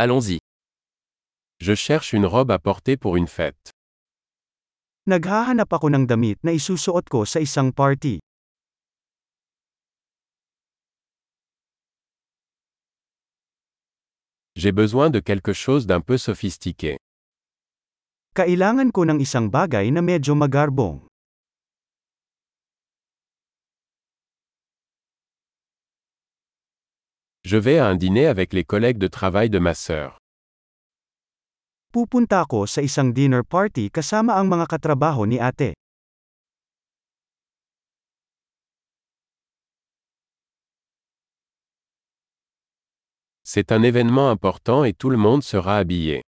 Allons-y. Je cherche une robe à porter pour une fête. Naghahanap ako ng damit na isusuot ko sa isang party. J'ai besoin de quelque chose d'un peu sophistiqué. Kailangan ko ng isang bagay na medyo magarbong. Je vais à un dîner avec les collègues de travail de ma sœur. Pupunta ako sa isang dinner party kasama ang mga katrabaho ni ate. C'est un événement important et tout le monde sera habillé.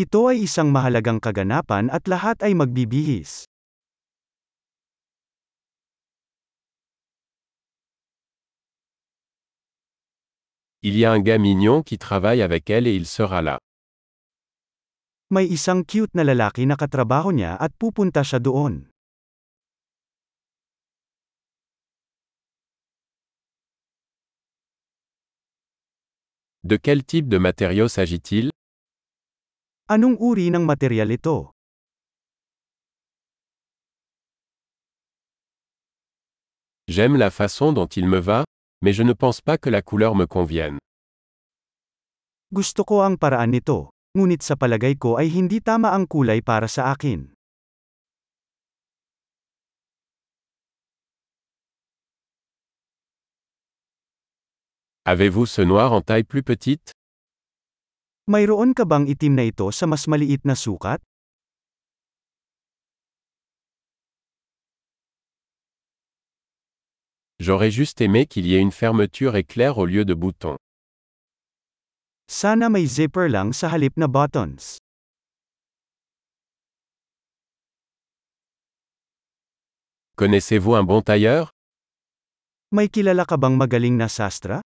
Ito ay isang mahalagang kaganapan at lahat ay magbibihis. Il y a un gars mignon qui travaille avec elle et il sera là. May isang cute na lalaki na katrabaho niya at pupunta siya doon. De quel type de matériau s'agit-il? Anong uri ng material ito? J'aime la façon dont il me va, mais je ne pense pas que la couleur me convienne. Gusto ko ang paraan nito, ngunit sa palagay ko ay hindi tama ang kulay para sa akin. Avez-vous ce noir en taille plus petite Mayroon ka bang itim na ito sa mas maliit na sukat? J'aurais juste aimé qu'il y ait une fermeture éclair au lieu de boutons. Sana may zipper lang sa halip na buttons. Connaissez-vous un bon tailleur? May kilala ka bang magaling na sastra?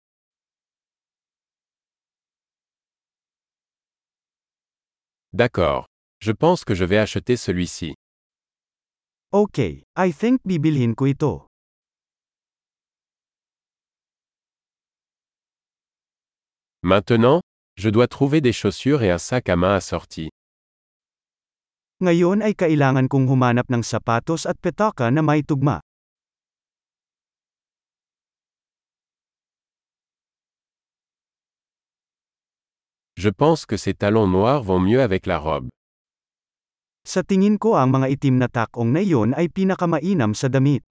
D'accord. Je pense que je vais acheter celui-ci. Okay, I think bibilhin ko ito. Maintenant, je dois trouver des chaussures et un sac à main assorti. Ngayon ay kailangan kong humanap ng sapatos at petaka na may tugma. Je pense que ces talons noirs vont mieux avec la robe. Sa tingin ko ang mga itim na takong na iyon ay pinakamainam sa damit.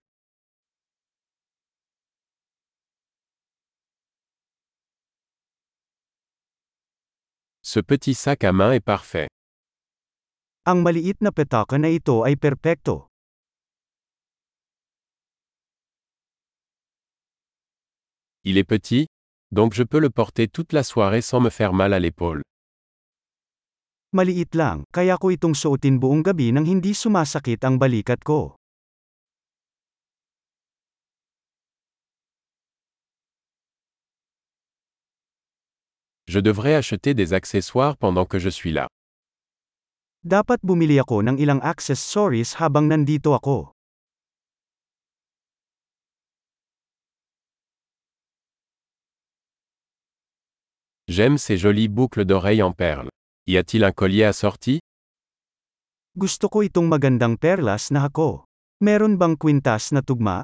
Ce petit sac à main est parfait. Ang maliit na petaka na ito ay perpekto. Il est petit, donc je peux le porter toute la soirée sans me faire mal à l'épaule. Maliit lang, kaya ko itong suotin buong gabi nang hindi sumasakit ang balikat ko. Je devrais acheter des accessoires pendant que je suis là. Dapat bumili ako ng ilang accessories habang nandito ako. J'aime ces jolies boucles d'oreilles en perles. Y a-t-il un collier assorti? Gusto ko itong magandang perlas na hako. Meron bang kwintas na tugma?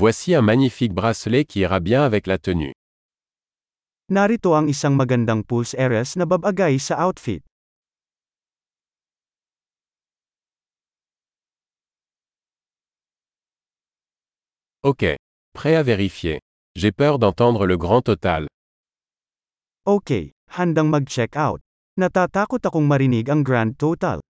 Voici un magnifique bracelet qui ira bien avec la tenue. Narito ang isang magandang pulse na babagay sa outfit. Ok. Prêt à vérifier. J'ai peur d'entendre le grand total. Okay, handang mag-check out. Natatakot akong marinig ang grand total.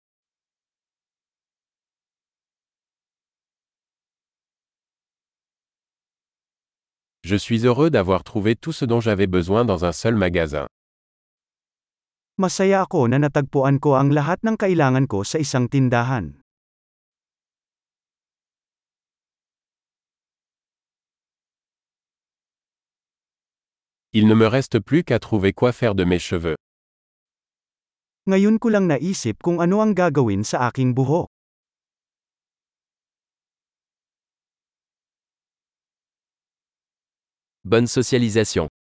Je suis heureux d'avoir trouvé tout ce dont j'avais besoin dans un seul magasin. Masaya ako na natagpuan ko ang lahat ng kailangan ko sa isang tindahan. Il ne me reste plus qu'à trouver quoi faire de mes cheveux. Ngayon ko lang naisip kung ano ang gagawin sa aking buhok. Bonne socialisation.